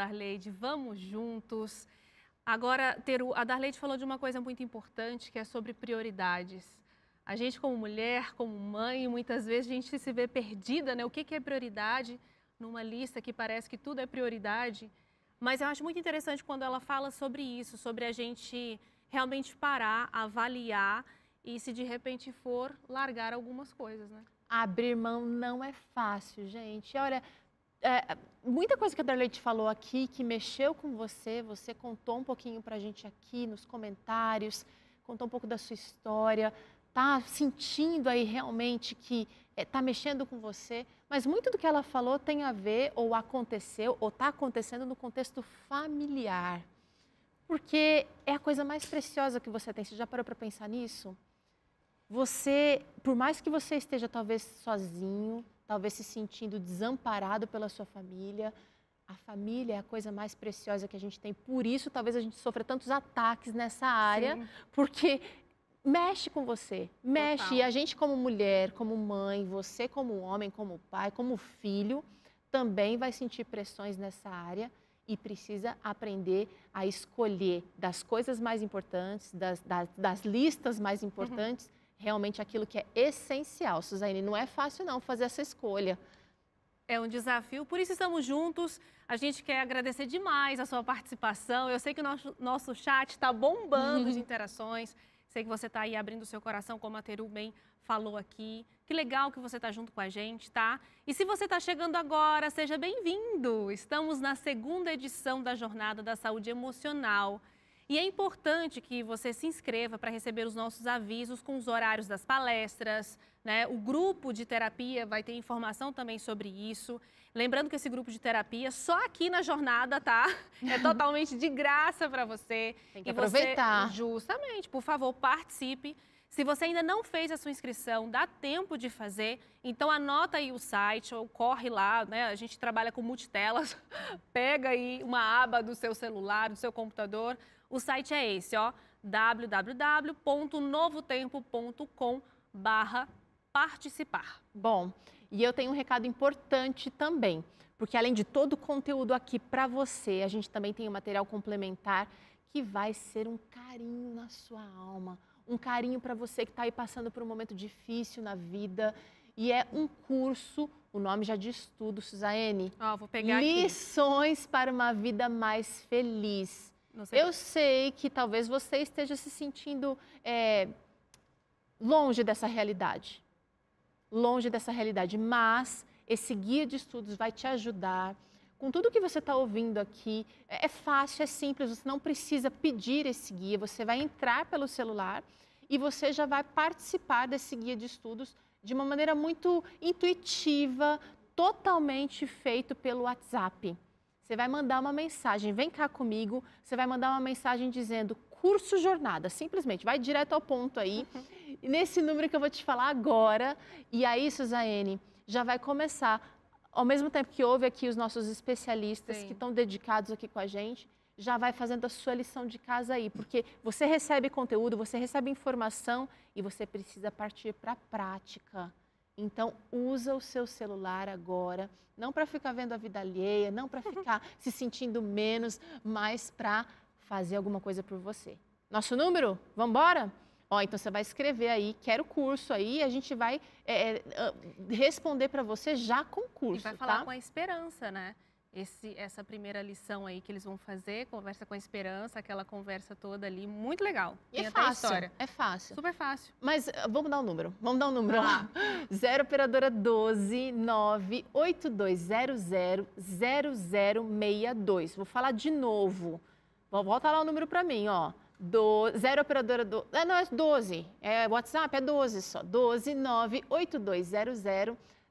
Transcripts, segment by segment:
Darleide. Vamos juntos. Agora, Teru, a Darleide falou de uma coisa muito importante, que é sobre prioridades. A gente, como mulher, como mãe, muitas vezes a gente se vê perdida, né? O que é prioridade numa lista que parece que tudo é prioridade. Mas eu acho muito interessante quando ela fala sobre isso, sobre a gente realmente parar, avaliar e, se de repente for, largar algumas coisas, né? Abrir mão não é fácil, gente. Olha, é, muita coisa que a Darlete falou aqui que mexeu com você, você contou um pouquinho para a gente aqui nos comentários, contou um pouco da sua história, tá sentindo aí realmente que está é, mexendo com você, mas muito do que ela falou tem a ver ou aconteceu ou está acontecendo no contexto familiar, porque é a coisa mais preciosa que você tem. Você já parou para pensar nisso? Você, por mais que você esteja talvez sozinho, talvez se sentindo desamparado pela sua família. A família é a coisa mais preciosa que a gente tem. Por isso, talvez a gente sofra tantos ataques nessa área, Sim. porque mexe com você, mexe. Total. E a gente, como mulher, como mãe, você, como homem, como pai, como filho, também vai sentir pressões nessa área e precisa aprender a escolher das coisas mais importantes, das, das, das listas mais uhum. importantes. Uhum realmente aquilo que é essencial. Suzane, não é fácil não fazer essa escolha. É um desafio, por isso estamos juntos. A gente quer agradecer demais a sua participação. Eu sei que o nosso, nosso chat está bombando de interações. Sei que você está aí abrindo o seu coração, como a Teru bem falou aqui. Que legal que você está junto com a gente, tá? E se você está chegando agora, seja bem-vindo. Estamos na segunda edição da Jornada da Saúde Emocional. E é importante que você se inscreva para receber os nossos avisos com os horários das palestras, né? O grupo de terapia vai ter informação também sobre isso. Lembrando que esse grupo de terapia só aqui na jornada, tá? É totalmente de graça para você. Tem que e aproveitar. Você, justamente, por favor, participe. Se você ainda não fez a sua inscrição, dá tempo de fazer, então anota aí o site ou corre lá, né? A gente trabalha com multitelas, pega aí uma aba do seu celular, do seu computador, o site é esse, ó, www.novotempo.com barra participar. Bom, e eu tenho um recado importante também, porque além de todo o conteúdo aqui para você, a gente também tem um material complementar que vai ser um carinho na sua alma, um carinho para você que está aí passando por um momento difícil na vida. E é um curso, o nome já diz tudo, Suzane. Ó, oh, vou pegar Lições aqui. para uma vida mais feliz. Eu sei que talvez você esteja se sentindo é, longe dessa realidade. Longe dessa realidade. Mas esse guia de estudos vai te ajudar. Com tudo que você está ouvindo aqui, é fácil, é simples, você não precisa pedir esse guia, você vai entrar pelo celular e você já vai participar desse guia de estudos de uma maneira muito intuitiva, totalmente feito pelo WhatsApp. Você vai mandar uma mensagem, vem cá comigo, você vai mandar uma mensagem dizendo curso jornada, simplesmente, vai direto ao ponto aí, nesse número que eu vou te falar agora. E aí, Suzane, já vai começar, ao mesmo tempo que houve aqui os nossos especialistas Sim. que estão dedicados aqui com a gente, já vai fazendo a sua lição de casa aí, porque você recebe conteúdo, você recebe informação e você precisa partir para a prática. Então, usa o seu celular agora, não para ficar vendo a vida alheia, não para ficar se sentindo menos, mas para fazer alguma coisa por você. Nosso número? Vamos embora? Ó, então você vai escrever aí, quero curso aí, a gente vai é, é, responder para você já com o curso. E vai falar tá? com a esperança, né? Esse, essa primeira lição aí que eles vão fazer, conversa com a esperança, aquela conversa toda ali, muito legal. E é fácil, é fácil. Super fácil. Mas uh, vamos dar um número, vamos dar um número lá. 0 operadora 12 98200 0062. Vou falar de novo. Volta lá o número para mim, ó. Do, zero operadora do. É, não, é 12. É WhatsApp, é 12 só. 12 98200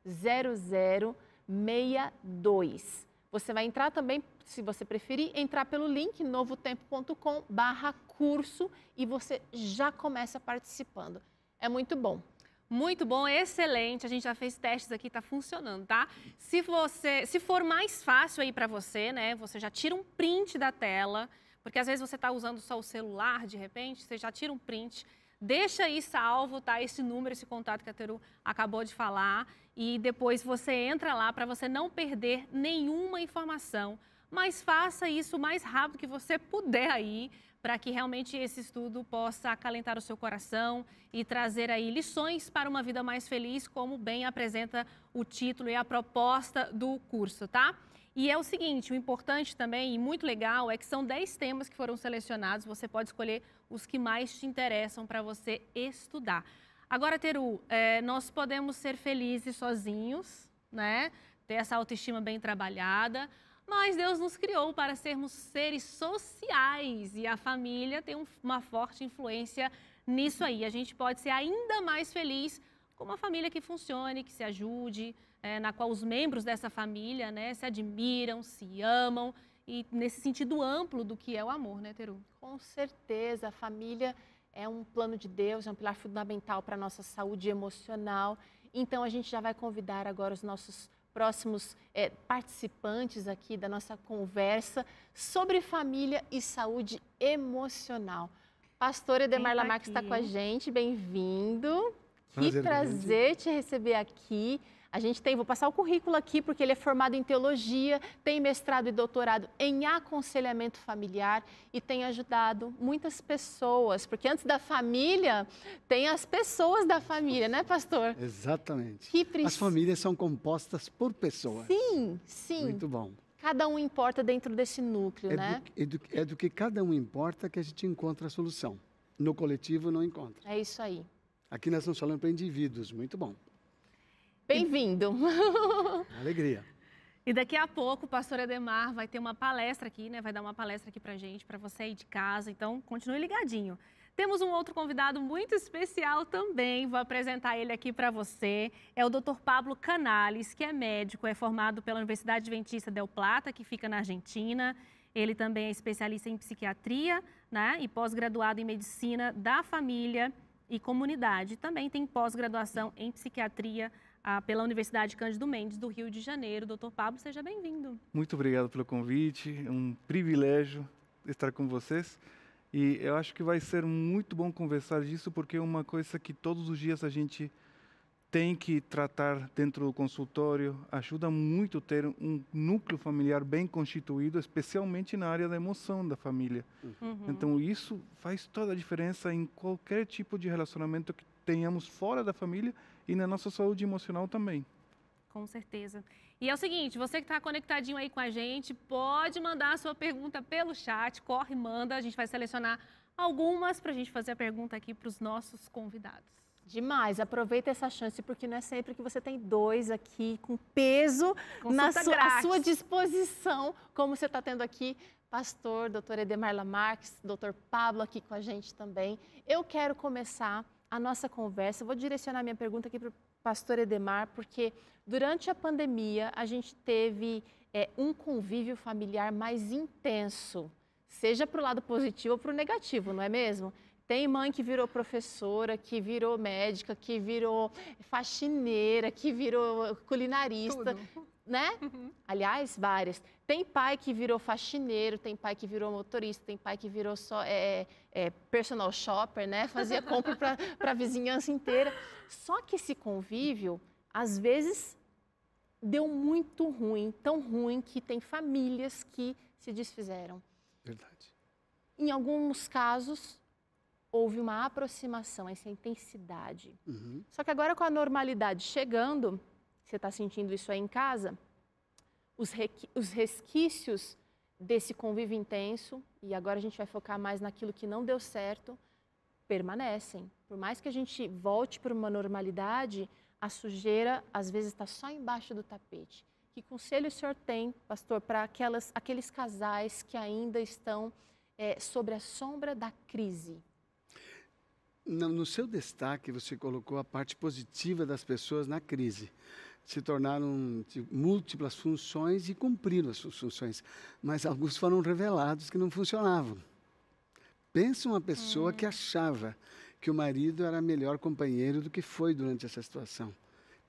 0062. Você vai entrar também, se você preferir, entrar pelo link novotempo.com barra curso e você já começa participando. É muito bom. Muito bom, excelente. A gente já fez testes aqui, está funcionando, tá? Se você, se for mais fácil aí para você, né? Você já tira um print da tela, porque às vezes você está usando só o celular, de repente, você já tira um print Deixa aí salvo, tá? Esse número, esse contato que a Teru acabou de falar. E depois você entra lá para você não perder nenhuma informação. mas faça isso o mais rápido que você puder aí, para que realmente esse estudo possa acalentar o seu coração e trazer aí lições para uma vida mais feliz, como bem apresenta o título e a proposta do curso, tá? E é o seguinte, o importante também e muito legal é que são 10 temas que foram selecionados, você pode escolher os que mais te interessam para você estudar. Agora, Teru, é, nós podemos ser felizes sozinhos, né? Ter essa autoestima bem trabalhada, mas Deus nos criou para sermos seres sociais e a família tem um, uma forte influência nisso aí. A gente pode ser ainda mais feliz com uma família que funcione, que se ajude, é, na qual os membros dessa família né, se admiram, se amam e nesse sentido amplo do que é o amor, né, Teru? Com certeza, a família é um plano de Deus, é um pilar fundamental para a nossa saúde emocional. Então, a gente já vai convidar agora os nossos próximos é, participantes aqui da nossa conversa sobre família e saúde emocional. Pastor Edemar Lamarck está com a gente, bem-vindo. Que prazer te receber aqui. A gente tem, vou passar o currículo aqui, porque ele é formado em teologia, tem mestrado e doutorado em aconselhamento familiar e tem ajudado muitas pessoas, porque antes da família, tem as pessoas da família, né, pastor? Exatamente. As famílias são compostas por pessoas. Sim, sim. Muito bom. Cada um importa dentro desse núcleo, é né? Do, é, do, é do que cada um importa que a gente encontra a solução. No coletivo não encontra. É isso aí. Aqui nós estamos falando para indivíduos, muito bom. Bem-vindo. Alegria. E daqui a pouco o pastor Edemar vai ter uma palestra aqui, né? Vai dar uma palestra aqui pra gente, para você aí de casa. Então, continue ligadinho. Temos um outro convidado muito especial também, vou apresentar ele aqui para você. É o Dr. Pablo Canales, que é médico, é formado pela Universidade Adventista Del Plata, que fica na Argentina. Ele também é especialista em psiquiatria, né? E pós-graduado em medicina da família e comunidade. Também tem pós-graduação em psiquiatria ah, pela Universidade Cândido Mendes do Rio de Janeiro. Doutor Pablo, seja bem-vindo. Muito obrigado pelo convite, é um privilégio estar com vocês. E eu acho que vai ser muito bom conversar disso, porque é uma coisa que todos os dias a gente tem que tratar dentro do consultório. Ajuda muito ter um núcleo familiar bem constituído, especialmente na área da emoção da família. Uhum. Então, isso faz toda a diferença em qualquer tipo de relacionamento que tenhamos fora da família e na nossa saúde emocional também. Com certeza. E é o seguinte, você que está conectadinho aí com a gente, pode mandar a sua pergunta pelo chat, corre, manda, a gente vai selecionar algumas para a gente fazer a pergunta aqui para os nossos convidados. Demais, aproveita essa chance, porque não é sempre que você tem dois aqui com peso na sua, sua disposição, como você está tendo aqui, pastor, doutor Edemar Lamarques, doutor Pablo aqui com a gente também. Eu quero começar a nossa conversa. vou direcionar minha pergunta aqui para o pastor Edemar, porque durante a pandemia a gente teve é, um convívio familiar mais intenso, seja para o lado positivo ou para o negativo, não é mesmo? Tem mãe que virou professora, que virou médica, que virou faxineira, que virou culinarista. Tudo né? Uhum. Aliás, várias. Tem pai que virou faxineiro, tem pai que virou motorista, tem pai que virou só é, é, personal shopper, né? Fazia compra para a vizinhança inteira. Só que esse convívio, às vezes, deu muito ruim, tão ruim que tem famílias que se desfizeram. Verdade. Em alguns casos, houve uma aproximação, essa intensidade. Uhum. Só que agora com a normalidade chegando, você está sentindo isso aí em casa, os, os resquícios desse convívio intenso, e agora a gente vai focar mais naquilo que não deu certo, permanecem. Por mais que a gente volte para uma normalidade, a sujeira às vezes está só embaixo do tapete. Que conselho o senhor tem, pastor, para aquelas, aqueles casais que ainda estão é, sobre a sombra da crise? No, no seu destaque, você colocou a parte positiva das pessoas na crise se tornaram múltiplas funções e cumpriram as suas funções, mas alguns foram revelados que não funcionavam. Pensa uma pessoa hum. que achava que o marido era melhor companheiro do que foi durante essa situação.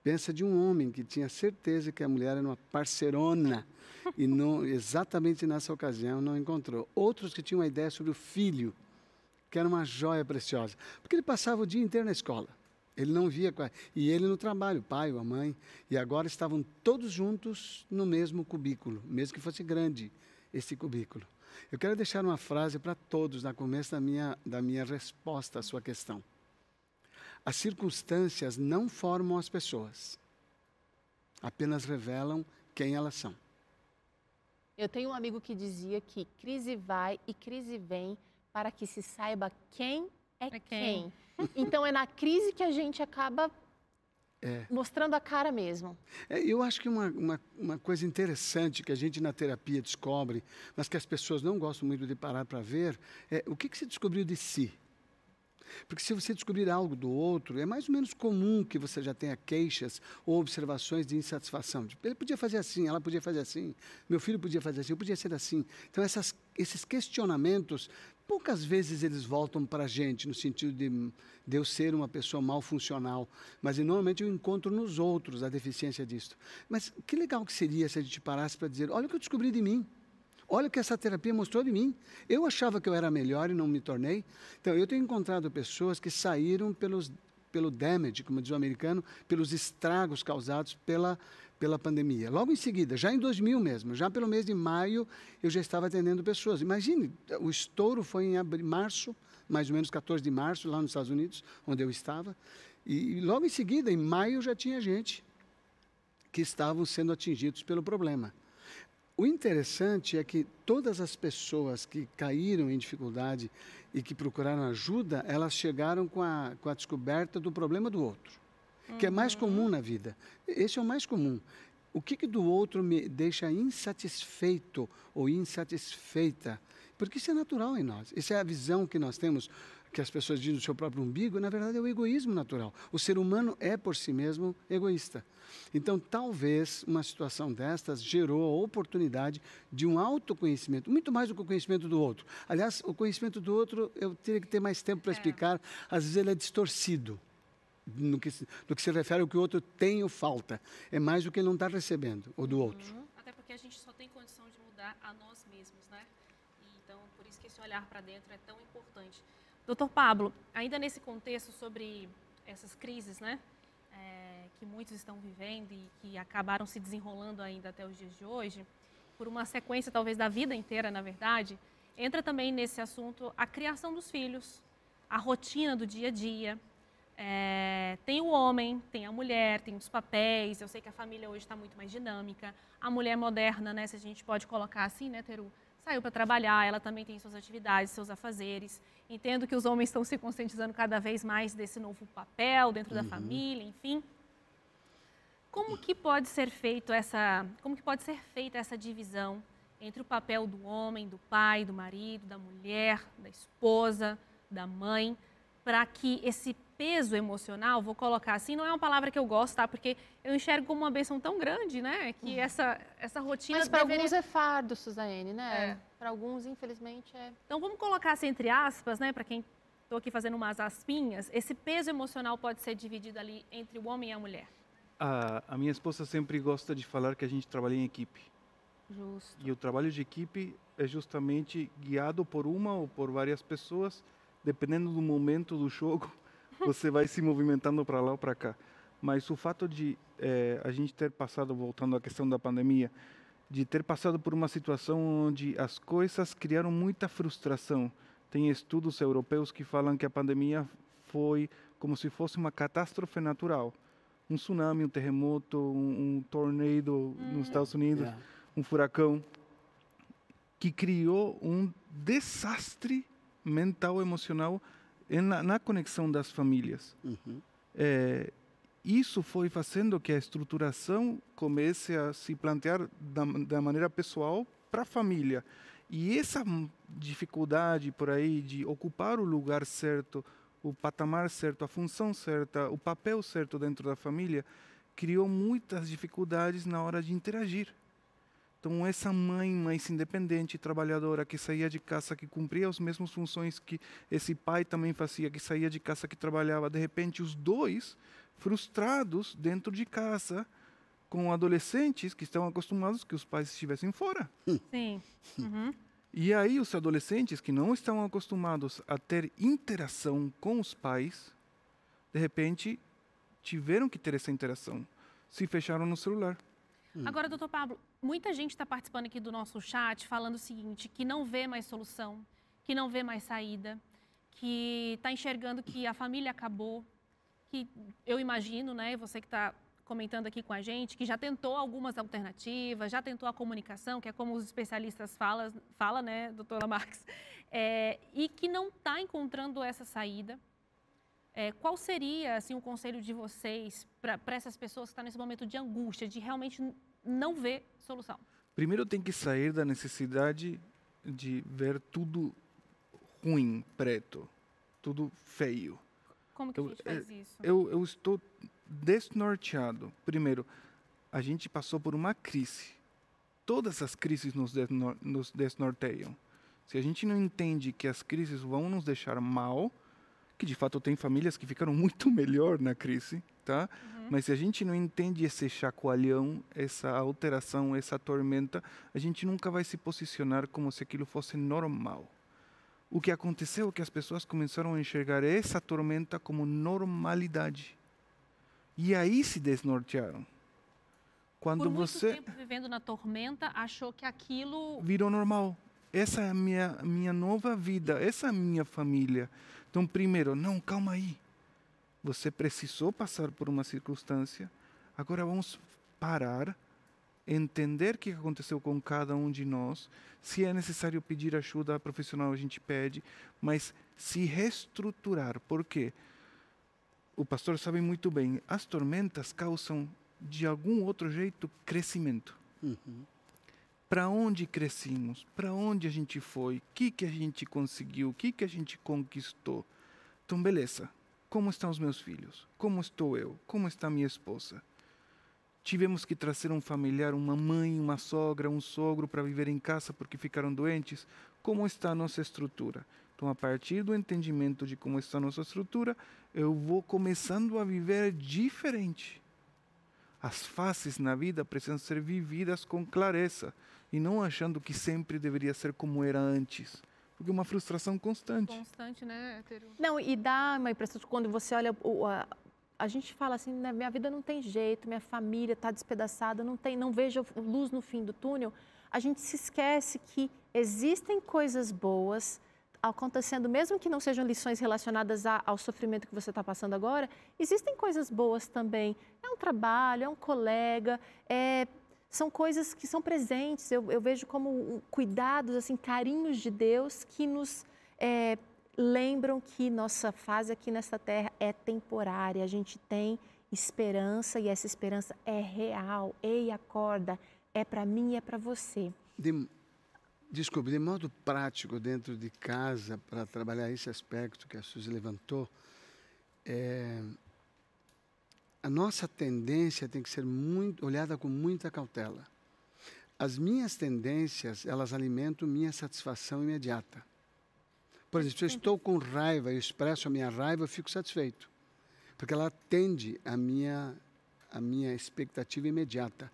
Pensa de um homem que tinha certeza que a mulher era uma parcerona e não, exatamente nessa ocasião não encontrou. Outros que tinham uma ideia sobre o filho, que era uma joia preciosa, porque ele passava o dia inteiro na escola. Ele não via. E ele no trabalho, o pai, a mãe. E agora estavam todos juntos no mesmo cubículo, mesmo que fosse grande esse cubículo. Eu quero deixar uma frase para todos no começo da minha, da minha resposta à sua questão. As circunstâncias não formam as pessoas, apenas revelam quem elas são. Eu tenho um amigo que dizia que crise vai e crise vem para que se saiba quem é, é quem. quem. Então é na crise que a gente acaba é. mostrando a cara mesmo. É, eu acho que uma, uma, uma, coisa interessante que a gente na terapia descobre, mas que as pessoas não gostam muito de parar para ver, é o que, que você descobriu de si. Porque se você descobrir algo do outro, é mais ou menos comum que você já tenha queixas ou observações de insatisfação. Tipo, ele podia fazer assim, ela podia fazer assim, meu filho podia fazer assim, eu podia ser assim. Então, essas, esses questionamentos poucas vezes eles voltam para a gente, no sentido de, de eu ser uma pessoa mal funcional, mas normalmente eu encontro nos outros a deficiência disso. Mas que legal que seria se a gente parasse para dizer: olha o que eu descobri de mim. Olha o que essa terapia mostrou de mim. Eu achava que eu era melhor e não me tornei. Então, eu tenho encontrado pessoas que saíram pelos, pelo damage, como diz o americano, pelos estragos causados pela pela pandemia. Logo em seguida, já em 2000 mesmo, já pelo mês de maio, eu já estava atendendo pessoas. Imagine, o estouro foi em abril, março, mais ou menos 14 de março, lá nos Estados Unidos, onde eu estava. E, logo em seguida, em maio, já tinha gente que estavam sendo atingidos pelo problema. O interessante é que todas as pessoas que caíram em dificuldade e que procuraram ajuda, elas chegaram com a, com a descoberta do problema do outro que é mais comum na vida. Esse é o mais comum. O que, que do outro me deixa insatisfeito ou insatisfeita? Porque isso é natural em nós. Essa é a visão que nós temos, que as pessoas dizem do seu próprio umbigo, na verdade é o egoísmo natural. O ser humano é por si mesmo egoísta. Então, talvez uma situação destas gerou a oportunidade de um autoconhecimento, muito mais do que o conhecimento do outro. Aliás, o conhecimento do outro eu teria que ter mais tempo para é. explicar, às vezes ele é distorcido no que, no que se refere ao que o outro tem ou falta. É mais do que ele não está recebendo, ou do uhum. outro. Até porque a gente só tem condição de mudar a nós mesmos, né? então, por isso que esse olhar para dentro é tão importante. Doutor Pablo, ainda nesse contexto sobre essas crises, né? É, que muitos estão vivendo e que acabaram se desenrolando ainda até os dias de hoje, por uma sequência talvez da vida inteira, na verdade, entra também nesse assunto a criação dos filhos, a rotina do dia a dia, é, tem o homem, tem a mulher, tem os papéis. Eu sei que a família hoje está muito mais dinâmica. A mulher moderna, né, se a gente pode colocar assim, né, Teru? Saiu para trabalhar, ela também tem suas atividades, seus afazeres. Entendo que os homens estão se conscientizando cada vez mais desse novo papel dentro uhum. da família, enfim. Como que pode ser feito essa, como que pode ser feita essa divisão entre o papel do homem, do pai, do marido, da mulher, da esposa, da mãe, para que esse peso emocional, vou colocar assim, não é uma palavra que eu gosto, tá? Porque eu enxergo como uma benção tão grande, né? Que uhum. essa, essa rotina Mas para alguns é fardo, Suzane, né? É. Para alguns, infelizmente, é. Então vamos colocar assim entre aspas, né? Para quem estou aqui fazendo umas aspinhas, esse peso emocional pode ser dividido ali entre o homem e a mulher. A, a minha esposa sempre gosta de falar que a gente trabalha em equipe. Justo. E o trabalho de equipe é justamente guiado por uma ou por várias pessoas, dependendo do momento do jogo você vai se movimentando para lá ou para cá. Mas o fato de é, a gente ter passado, voltando à questão da pandemia, de ter passado por uma situação onde as coisas criaram muita frustração. Tem estudos europeus que falam que a pandemia foi como se fosse uma catástrofe natural. Um tsunami, um terremoto, um, um tornado nos hum. Estados Unidos, yeah. um furacão, que criou um desastre mental, emocional na, na conexão das famílias. Uhum. É, isso foi fazendo que a estruturação comece a se plantear da, da maneira pessoal para a família. E essa dificuldade por aí de ocupar o lugar certo, o patamar certo, a função certa, o papel certo dentro da família, criou muitas dificuldades na hora de interagir. Então, essa mãe mais independente, trabalhadora, que saía de casa, que cumpria as mesmas funções que esse pai também fazia, que saía de casa, que trabalhava, de repente, os dois frustrados dentro de casa, com adolescentes que estão acostumados que os pais estivessem fora. Sim. Uhum. E aí, os adolescentes que não estão acostumados a ter interação com os pais, de repente, tiveram que ter essa interação, se fecharam no celular. Hum. Agora, doutor Pablo, muita gente está participando aqui do nosso chat falando o seguinte, que não vê mais solução, que não vê mais saída, que está enxergando que a família acabou, que eu imagino, né, você que está comentando aqui com a gente, que já tentou algumas alternativas, já tentou a comunicação, que é como os especialistas falam, fala, né, doutora Marques, é, e que não está encontrando essa saída. É, qual seria assim, o conselho de vocês para essas pessoas que estão nesse momento de angústia, de realmente não ver solução? Primeiro tem que sair da necessidade de ver tudo ruim, preto, tudo feio. Como que eu, a gente faz isso? Eu, eu estou desnorteado. Primeiro, a gente passou por uma crise. Todas as crises nos, desnor nos desnorteiam. Se a gente não entende que as crises vão nos deixar mal, que de fato tem famílias que ficaram muito melhor na crise, tá? Uhum. Mas se a gente não entende esse chacoalhão, essa alteração, essa tormenta, a gente nunca vai se posicionar como se aquilo fosse normal. O que aconteceu é que as pessoas começaram a enxergar essa tormenta como normalidade. E aí se desnortearam. Quando Por muito você tempo vivendo na tormenta, achou que aquilo virou normal. Essa é a minha minha nova vida, essa é a minha família. Então, primeiro, não, calma aí. Você precisou passar por uma circunstância. Agora vamos parar, entender o que aconteceu com cada um de nós. Se é necessário pedir ajuda profissional, a gente pede, mas se reestruturar. Por quê? O pastor sabe muito bem, as tormentas causam, de algum outro jeito, crescimento. Uhum para onde crescimos, para onde a gente foi, o que, que a gente conseguiu, o que, que a gente conquistou. Então, beleza. Como estão os meus filhos? Como estou eu? Como está minha esposa? Tivemos que trazer um familiar, uma mãe, uma sogra, um sogro para viver em casa porque ficaram doentes. Como está a nossa estrutura? Então, a partir do entendimento de como está a nossa estrutura, eu vou começando a viver diferente. As faces na vida precisam ser vividas com clareza e não achando que sempre deveria ser como era antes. Porque é uma frustração constante. Constante, né, Teru? Não, e dá uma impressão de quando você olha o, a, a gente fala assim, né, minha vida não tem jeito, minha família está despedaçada, não tem, não vejo luz no fim do túnel. A gente se esquece que existem coisas boas acontecendo, mesmo que não sejam lições relacionadas a, ao sofrimento que você está passando agora, existem coisas boas também. É um trabalho, é um colega, é são coisas que são presentes. Eu, eu vejo como cuidados, assim, carinhos de Deus que nos é, lembram que nossa fase aqui nessa terra é temporária. A gente tem esperança e essa esperança é real. Ei, acorda, é para mim e é para você. De, desculpe, de modo prático, dentro de casa, para trabalhar esse aspecto que a Suzy levantou, é, a nossa tendência tem que ser muito, olhada com muita cautela. As minhas tendências, elas alimentam minha satisfação imediata. Por exemplo, se eu estou com raiva e expresso a minha raiva, eu fico satisfeito. Porque ela atende a minha, a minha expectativa imediata.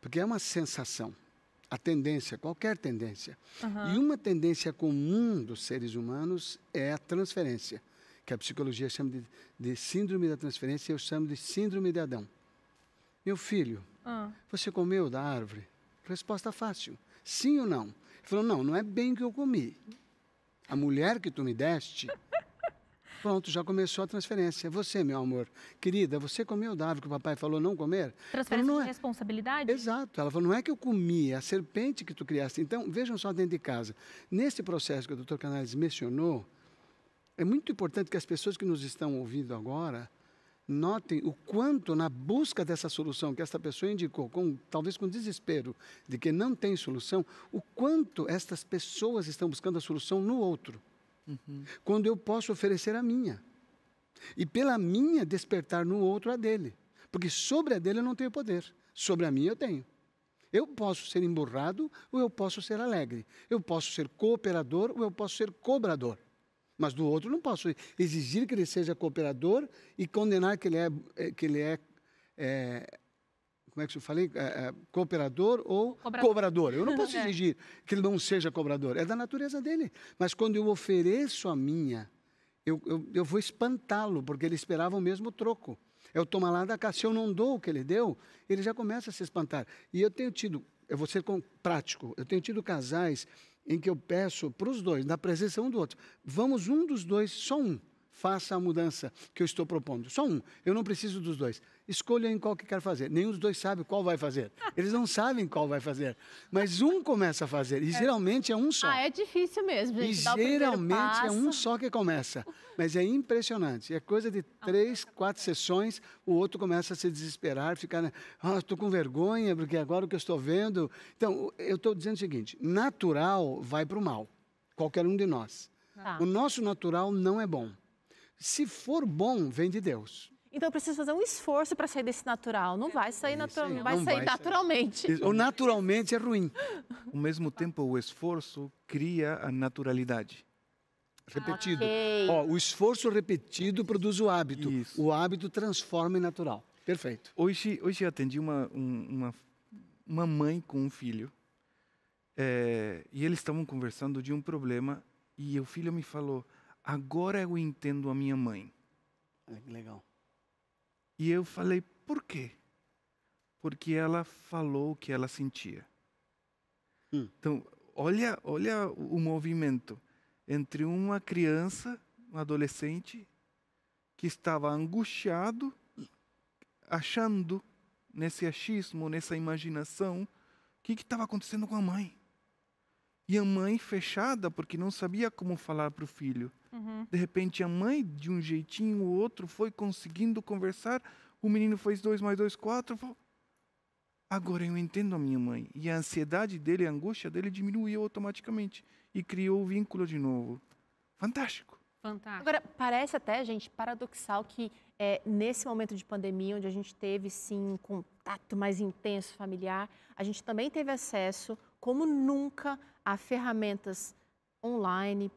Porque é uma sensação. A tendência, qualquer tendência. Uhum. E uma tendência comum dos seres humanos é a transferência que a psicologia chama de, de síndrome da transferência, eu chamo de síndrome de Adão. Meu filho, ah. você comeu da árvore? Resposta fácil. Sim ou não? Ele falou, não, não é bem que eu comi. A mulher que tu me deste, pronto, já começou a transferência. Você, meu amor, querida, você comeu da árvore que o papai falou não comer? Transferência falou, de é... responsabilidade? Exato. Ela falou, não é que eu comi, é a serpente que tu criaste. Então, vejam só dentro de casa. Nesse processo que o doutor Canales mencionou, é muito importante que as pessoas que nos estão ouvindo agora notem o quanto na busca dessa solução que esta pessoa indicou, com, talvez com desespero de que não tem solução, o quanto estas pessoas estão buscando a solução no outro. Uhum. Quando eu posso oferecer a minha. E pela minha despertar no outro a dele. Porque sobre a dele eu não tenho poder, sobre a minha eu tenho. Eu posso ser emburrado ou eu posso ser alegre. Eu posso ser cooperador ou eu posso ser cobrador. Mas do outro não posso exigir que ele seja cooperador e condenar que ele é, é que ele é, é como é que eu falei? É, é, cooperador ou cobrador. cobrador. Eu não posso é. exigir que ele não seja cobrador. É da natureza dele. Mas quando eu ofereço a minha, eu, eu, eu vou espantá-lo, porque ele esperava o mesmo troco. É o tomar lá da cá. Se eu não dou o que ele deu, ele já começa a se espantar. E eu tenho tido, eu vou ser prático, eu tenho tido casais em que eu peço para os dois, na presença um do outro, vamos um dos dois, só um, faça a mudança que eu estou propondo. Só um. Eu não preciso dos dois. Escolha em qual que quer fazer. Nenhum dos dois sabe qual vai fazer. Eles não sabem qual vai fazer. Mas um começa a fazer. E é. geralmente é um só. Ah, é difícil mesmo, gente. E geralmente é um só que começa. Mas é impressionante. É coisa de três, quatro sessões, o outro começa a se desesperar, ficar, né? ah, estou com vergonha, porque agora o que eu estou vendo. Então, eu estou dizendo o seguinte: natural vai para o mal. Qualquer um de nós. Tá. O nosso natural não é bom. Se for bom, vem de Deus. Então eu preciso fazer um esforço para sair desse natural. Não vai sair, natural, não vai não sair vai naturalmente. Sair. O naturalmente é ruim. Ao mesmo tempo, o esforço cria a naturalidade. Repetido. Okay. Ó, o esforço repetido produz o hábito. Isso. O hábito transforma em natural. Perfeito. Hoje, hoje eu atendi uma, uma, uma mãe com um filho. É, e eles estavam conversando de um problema. E o filho me falou: agora eu entendo a minha mãe. que legal. E eu falei, por quê? Porque ela falou o que ela sentia. Hum. Então, olha, olha o movimento entre uma criança, um adolescente, que estava angustiado, achando nesse achismo, nessa imaginação, o que estava acontecendo com a mãe. E a mãe fechada, porque não sabia como falar para o filho. Uhum. De repente, a mãe, de um jeitinho ou outro, foi conseguindo conversar. O menino fez dois mais dois, quatro. Falou, Agora eu entendo a minha mãe. E a ansiedade dele, a angústia dele diminuiu automaticamente. E criou o vínculo de novo. Fantástico. Fantástico. Agora, parece até, gente, paradoxal que é, nesse momento de pandemia, onde a gente teve, sim, um contato mais intenso familiar, a gente também teve acesso, como nunca, a ferramentas online,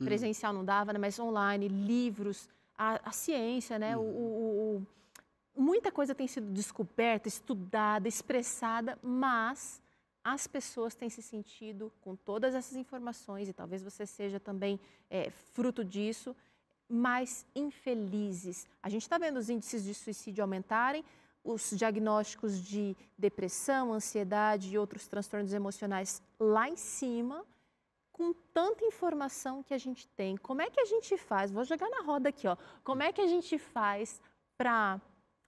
hum. presencial não dava, né, mas online, livros, a, a ciência, né? Hum. O, o, o, muita coisa tem sido descoberta, estudada, expressada, mas as pessoas têm se sentido com todas essas informações, e talvez você seja também é, fruto disso, mais infelizes. A gente está vendo os índices de suicídio aumentarem, os diagnósticos de depressão, ansiedade e outros transtornos emocionais lá em cima, com tanta informação que a gente tem. Como é que a gente faz? Vou jogar na roda aqui, ó. Como é que a gente faz para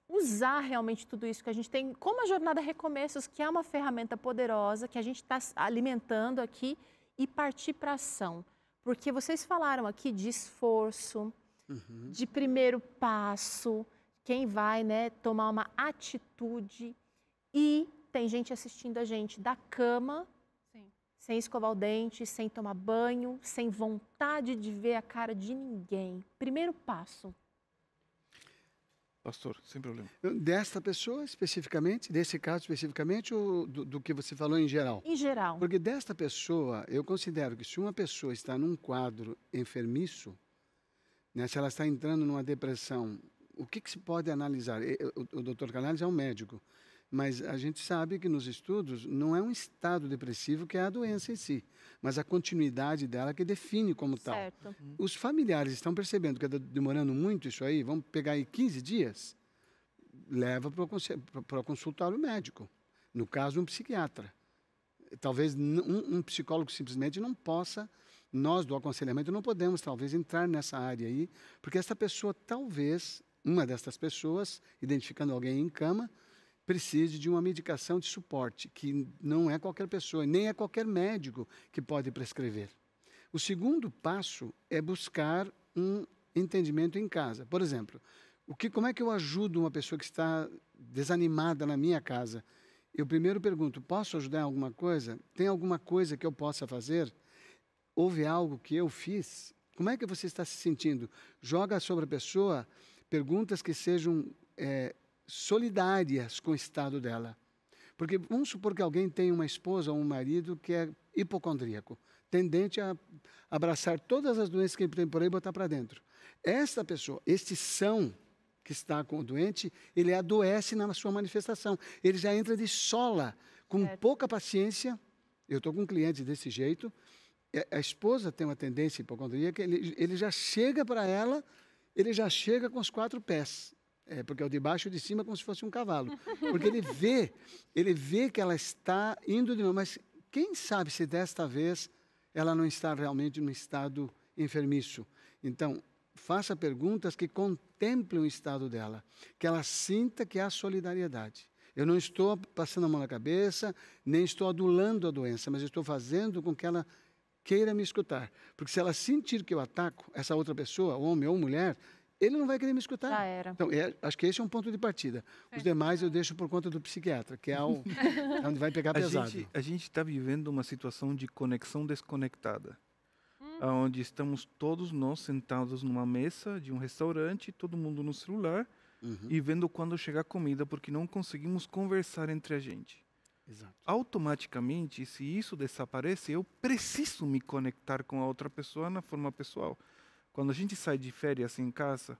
usar realmente tudo isso que a gente tem, como a Jornada Recomeços, que é uma ferramenta poderosa que a gente está alimentando aqui e partir para ação? Porque vocês falaram aqui de esforço, uhum. de primeiro passo, quem vai né, tomar uma atitude. E tem gente assistindo a gente da cama, Sim. sem escovar o dente, sem tomar banho, sem vontade de ver a cara de ninguém. Primeiro passo. Pastor, sem problema. Desta pessoa especificamente, desse caso especificamente, ou do, do, que você falou em geral? Em geral. Porque desta pessoa, eu considero que se uma pessoa está num quadro enfermiço, né, se ela está entrando numa depressão o que, que se pode analisar? O, o doutor Canales é um médico, mas a gente sabe que nos estudos não é um estado depressivo que é a doença em si, mas a continuidade dela que define como certo. tal. Os familiares estão percebendo que está demorando muito isso aí, vamos pegar aí 15 dias, leva para o consultório médico, no caso um psiquiatra. Talvez um, um psicólogo simplesmente não possa nós do aconselhamento não podemos talvez entrar nessa área aí, porque essa pessoa talvez uma dessas pessoas, identificando alguém em cama, precise de uma medicação de suporte, que não é qualquer pessoa, nem é qualquer médico que pode prescrever. O segundo passo é buscar um entendimento em casa. Por exemplo, o que, como é que eu ajudo uma pessoa que está desanimada na minha casa? Eu primeiro pergunto: posso ajudar em alguma coisa? Tem alguma coisa que eu possa fazer? Houve algo que eu fiz? Como é que você está se sentindo? Joga sobre a pessoa perguntas que sejam é, solidárias com o estado dela. Porque vamos supor que alguém tem uma esposa ou um marido que é hipocondríaco, tendente a abraçar todas as doenças que ele tem por aí e botar para dentro. Esta pessoa, este são que está com o doente, ele adoece na sua manifestação. Ele já entra de sola, com pouca paciência. Eu estou com um cliente desse jeito. A esposa tem uma tendência hipocondríaca, ele, ele já chega para ela ele já chega com os quatro pés. É, porque é o de baixo e de cima como se fosse um cavalo. Porque ele vê, ele vê que ela está indo de novo, mas quem sabe se desta vez ela não está realmente no estado enfermiço. Então, faça perguntas que contemplem o estado dela, que ela sinta que há solidariedade. Eu não estou passando a mão na cabeça, nem estou adulando a doença, mas estou fazendo com que ela queira me escutar. Porque se ela sentir que eu ataco essa outra pessoa, homem ou mulher, ele não vai querer me escutar. Já era. Então, é, acho que esse é um ponto de partida. Os demais eu deixo por conta do psiquiatra, que é, o, é onde vai pegar pesado. A gente está vivendo uma situação de conexão desconectada. Hum. Onde estamos todos nós sentados numa mesa de um restaurante, todo mundo no celular, uhum. e vendo quando chegar comida, porque não conseguimos conversar entre a gente. Exato. Automaticamente, se isso desaparece, eu preciso me conectar com a outra pessoa na forma pessoal. Quando a gente sai de férias em casa,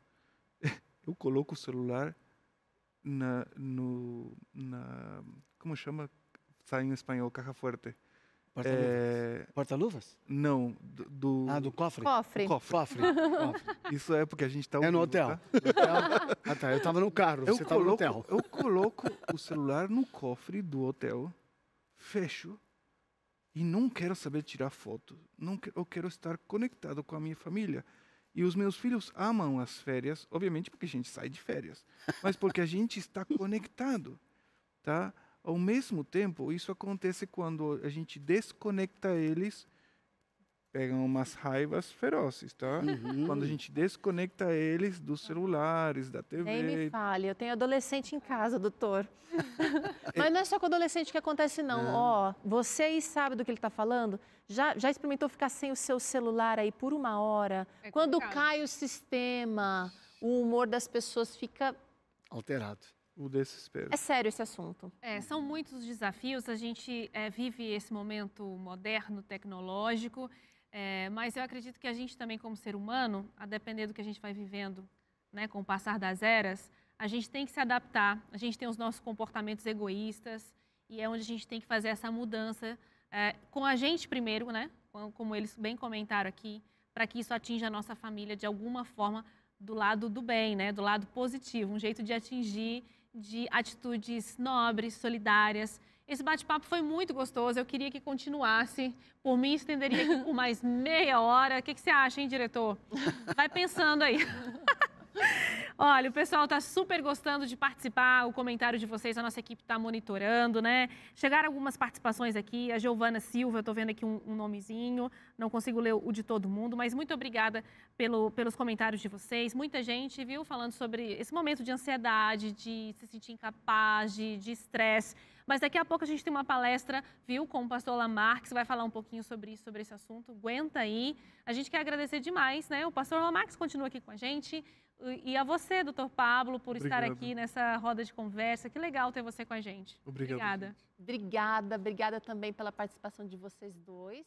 eu coloco o celular na, no, na como chama? Sai em espanhol, caja forte. Porta-luvas? É... Porta Não, do, do, Ah, do cofre? Cofre. Cofre. cofre. cofre. Isso é porque a gente está... É no hotel. Tá? ah, tá. Eu estava no carro, eu você estava no hotel. Eu coloco o celular no cofre do hotel, fecho e não quero saber tirar foto. Não eu quero estar conectado com a minha família. E os meus filhos amam as férias, obviamente porque a gente sai de férias, mas porque a gente está conectado, tá? Ao mesmo tempo, isso acontece quando a gente desconecta eles, pegam umas raivas ferozes, tá? Uhum. Quando a gente desconecta eles dos celulares, da TV. Nem me fale, eu tenho adolescente em casa, doutor. Mas não é só com adolescente que acontece, não. Ó, oh, você aí sabe do que ele está falando? Já, já experimentou ficar sem o seu celular aí por uma hora? É Quando cai o sistema, o humor das pessoas fica alterado o desespero. É sério esse assunto. É, são muitos os desafios. A gente é, vive esse momento moderno, tecnológico, é, mas eu acredito que a gente também, como ser humano, a depender do que a gente vai vivendo, né, com o passar das eras, a gente tem que se adaptar. A gente tem os nossos comportamentos egoístas e é onde a gente tem que fazer essa mudança é, com a gente primeiro, né, como eles bem comentaram aqui, para que isso atinja a nossa família de alguma forma do lado do bem, né, do lado positivo, um jeito de atingir de atitudes nobres, solidárias. Esse bate-papo foi muito gostoso, eu queria que continuasse. Por mim, estenderia aqui por mais meia hora. O que, que você acha, hein, diretor? Vai pensando aí. Olha, o pessoal está super gostando de participar, o comentário de vocês, a nossa equipe está monitorando, né? Chegaram algumas participações aqui, a Giovana Silva, eu estou vendo aqui um, um, nomezinho, não consigo ler o de todo mundo, mas muito obrigada pelo, pelos comentários de vocês. Muita gente, viu, falando sobre esse momento de ansiedade, de se sentir incapaz, de estresse. Mas daqui a pouco a gente tem uma palestra, viu, com o pastor Lamar, que vai falar um pouquinho sobre isso, sobre esse assunto. Aguenta aí. A gente quer agradecer demais, né? O pastor Lamar continua aqui com a gente. E a você, doutor Pablo, por Obrigado. estar aqui nessa roda de conversa. Que legal ter você com a gente. Obrigado. Obrigada. Obrigada, obrigada também pela participação de vocês dois.